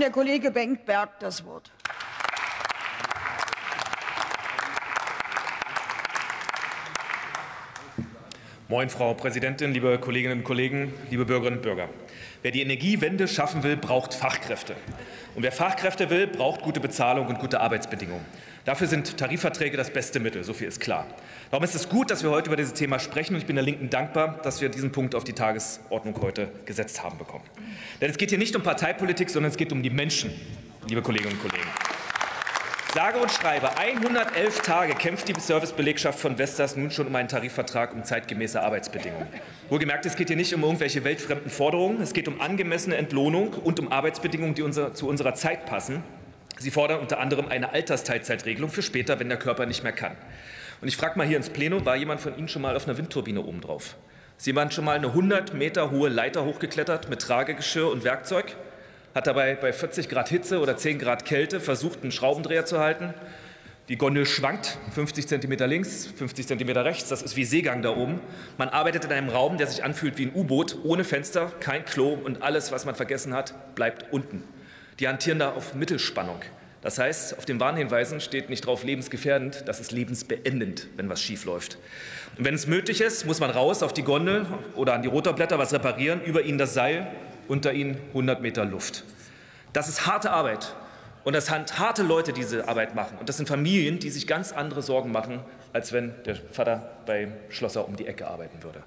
der Kollege Benkberg das Wort. Moin, Frau Präsidentin, liebe Kolleginnen und Kollegen, liebe Bürgerinnen und Bürger. Wer die Energiewende schaffen will, braucht Fachkräfte. Und wer Fachkräfte will, braucht gute Bezahlung und gute Arbeitsbedingungen. Dafür sind Tarifverträge das beste Mittel, so viel ist klar. Darum ist es gut, dass wir heute über dieses Thema sprechen und ich bin der Linken dankbar, dass wir diesen Punkt auf die Tagesordnung heute gesetzt haben bekommen. Denn es geht hier nicht um Parteipolitik, sondern es geht um die Menschen, liebe Kolleginnen und Kollegen. Sage und schreibe, 111 Tage kämpft die Servicebelegschaft von Vestas nun schon um einen Tarifvertrag um zeitgemäße Arbeitsbedingungen. Wohlgemerkt, es geht hier nicht um irgendwelche weltfremden Forderungen, es geht um angemessene Entlohnung und um Arbeitsbedingungen, die unser, zu unserer Zeit passen. Sie fordern unter anderem eine Altersteilzeitregelung für später, wenn der Körper nicht mehr kann. Und ich frage mal hier ins Plenum, war jemand von Ihnen schon mal auf einer Windturbine oben drauf? Ist jemand schon mal eine 100 Meter hohe Leiter hochgeklettert mit Tragegeschirr und Werkzeug? Hat dabei bei 40 Grad Hitze oder 10 Grad Kälte versucht, einen Schraubendreher zu halten. Die Gondel schwankt 50 cm links, 50 cm rechts. Das ist wie Seegang da oben. Man arbeitet in einem Raum, der sich anfühlt wie ein U-Boot, ohne Fenster, kein Klo und alles, was man vergessen hat, bleibt unten. Die hantieren da auf Mittelspannung. Das heißt, auf den Warnhinweisen steht nicht drauf lebensgefährdend, das ist lebensbeendend, wenn was schief läuft. Und wenn es möglich ist, muss man raus auf die Gondel oder an die Rotorblätter was reparieren, über ihnen das Seil unter ihnen 100 Meter Luft. Das ist harte Arbeit. Und das sind harte Leute, die diese Arbeit machen. Und das sind Familien, die sich ganz andere Sorgen machen, als wenn der Vater bei Schlosser um die Ecke arbeiten würde.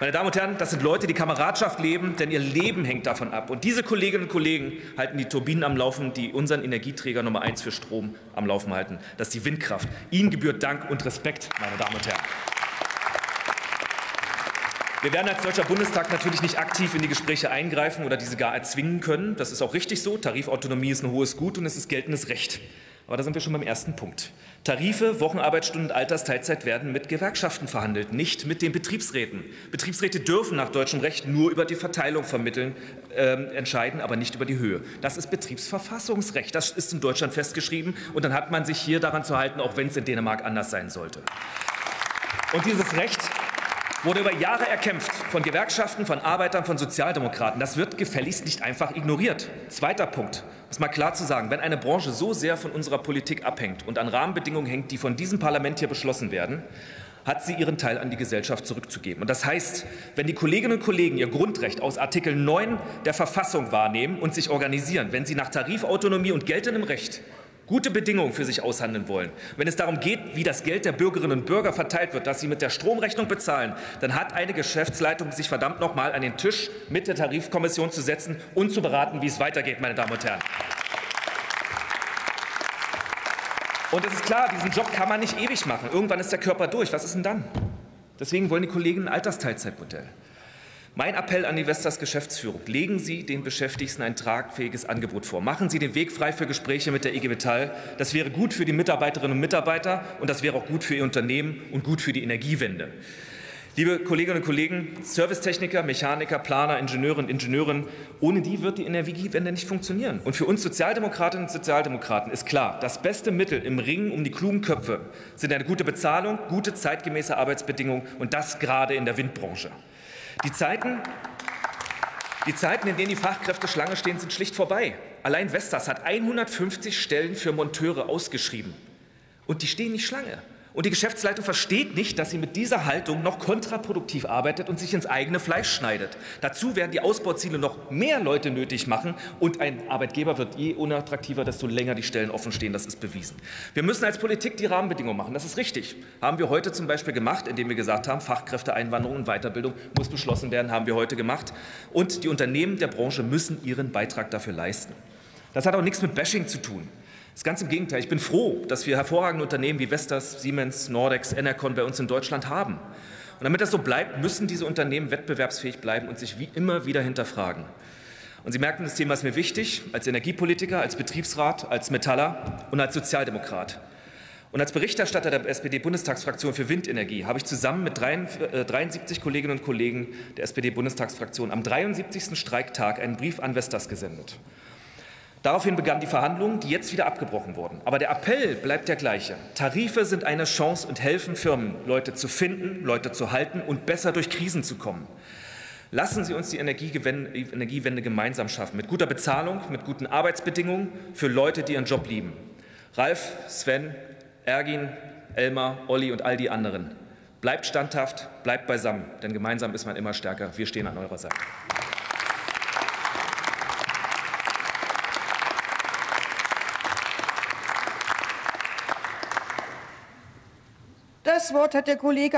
Meine Damen und Herren, das sind Leute, die Kameradschaft leben, denn ihr Leben hängt davon ab. Und diese Kolleginnen und Kollegen halten die Turbinen am Laufen, die unseren Energieträger Nummer eins für Strom am Laufen halten. Das ist die Windkraft. Ihnen gebührt Dank und Respekt, meine Damen und Herren. Wir werden als Deutscher Bundestag natürlich nicht aktiv in die Gespräche eingreifen oder diese gar erzwingen können. Das ist auch richtig so. Tarifautonomie ist ein hohes Gut und es ist geltendes Recht. Aber da sind wir schon beim ersten Punkt. Tarife, Wochenarbeitsstunden und Altersteilzeit werden mit Gewerkschaften verhandelt, nicht mit den Betriebsräten. Betriebsräte dürfen nach deutschem Recht nur über die Verteilung vermitteln, äh, entscheiden, aber nicht über die Höhe. Das ist Betriebsverfassungsrecht. Das ist in Deutschland festgeschrieben. Und dann hat man sich hier daran zu halten, auch wenn es in Dänemark anders sein sollte. Und dieses Recht wurde über Jahre erkämpft von Gewerkschaften, von Arbeitern, von Sozialdemokraten. Das wird gefälligst nicht einfach ignoriert. Zweiter Punkt, um es mal klar zu sagen, wenn eine Branche so sehr von unserer Politik abhängt und an Rahmenbedingungen hängt, die von diesem Parlament hier beschlossen werden, hat sie ihren Teil an die Gesellschaft zurückzugeben. Und das heißt, wenn die Kolleginnen und Kollegen ihr Grundrecht aus Artikel 9 der Verfassung wahrnehmen und sich organisieren, wenn sie nach Tarifautonomie und geltendem Recht gute Bedingungen für sich aushandeln wollen, wenn es darum geht, wie das Geld der Bürgerinnen und Bürger verteilt wird, dass sie mit der Stromrechnung bezahlen, dann hat eine Geschäftsleitung sich verdammt noch mal an den Tisch mit der Tarifkommission zu setzen und zu beraten, wie es weitergeht, meine Damen und Herren. Und es ist klar, diesen Job kann man nicht ewig machen. Irgendwann ist der Körper durch. Was ist denn dann? Deswegen wollen die Kollegen ein Altersteilzeitmodell. Mein Appell an die Vestas Geschäftsführung. Legen Sie den Beschäftigten ein tragfähiges Angebot vor. Machen Sie den Weg frei für Gespräche mit der IG Metall. Das wäre gut für die Mitarbeiterinnen und Mitarbeiter und das wäre auch gut für Ihr Unternehmen und gut für die Energiewende. Liebe Kolleginnen und Kollegen, Servicetechniker, Mechaniker, Planer, Ingenieure und Ingenieurinnen, ohne die wird die Energiewende nicht funktionieren. Und für uns Sozialdemokratinnen und Sozialdemokraten ist klar, das beste Mittel im Ringen um die klugen Köpfe sind eine gute Bezahlung, gute zeitgemäße Arbeitsbedingungen und das gerade in der Windbranche. Die Zeiten, die Zeiten, in denen die Fachkräfte Schlange stehen, sind schlicht vorbei. Allein Vestas hat 150 Stellen für Monteure ausgeschrieben. Und die stehen nicht Schlange. Und die Geschäftsleitung versteht nicht, dass sie mit dieser Haltung noch kontraproduktiv arbeitet und sich ins eigene Fleisch schneidet. Dazu werden die Ausbauziele noch mehr Leute nötig machen und ein Arbeitgeber wird je unattraktiver, desto länger die Stellen offen stehen. Das ist bewiesen. Wir müssen als Politik die Rahmenbedingungen machen. Das ist richtig. Haben wir heute zum Beispiel gemacht, indem wir gesagt haben, Fachkräfteeinwanderung und Weiterbildung muss beschlossen werden, haben wir heute gemacht. Und die Unternehmen der Branche müssen ihren Beitrag dafür leisten. Das hat auch nichts mit Bashing zu tun. Das ist ganz im Gegenteil. Ich bin froh, dass wir hervorragende Unternehmen wie Vestas, Siemens, Nordex, Enercon bei uns in Deutschland haben. Und damit das so bleibt, müssen diese Unternehmen wettbewerbsfähig bleiben und sich wie immer wieder hinterfragen. Und Sie merken, das Thema ist mir wichtig, als Energiepolitiker, als Betriebsrat, als Metaller und als Sozialdemokrat. Und als Berichterstatter der SPD-Bundestagsfraktion für Windenergie habe ich zusammen mit 73 Kolleginnen und Kollegen der SPD-Bundestagsfraktion am 73. Streiktag einen Brief an Vestas gesendet. Daraufhin begannen die Verhandlungen, die jetzt wieder abgebrochen wurden. Aber der Appell bleibt der gleiche. Tarife sind eine Chance und helfen Firmen, Leute zu finden, Leute zu halten und besser durch Krisen zu kommen. Lassen Sie uns die Energiewende gemeinsam schaffen, mit guter Bezahlung, mit guten Arbeitsbedingungen für Leute, die ihren Job lieben. Ralf, Sven, Ergin, Elmar, Olli und all die anderen. Bleibt standhaft, bleibt beisammen, denn gemeinsam ist man immer stärker. Wir stehen an eurer Seite. Das Wort hat der Kollege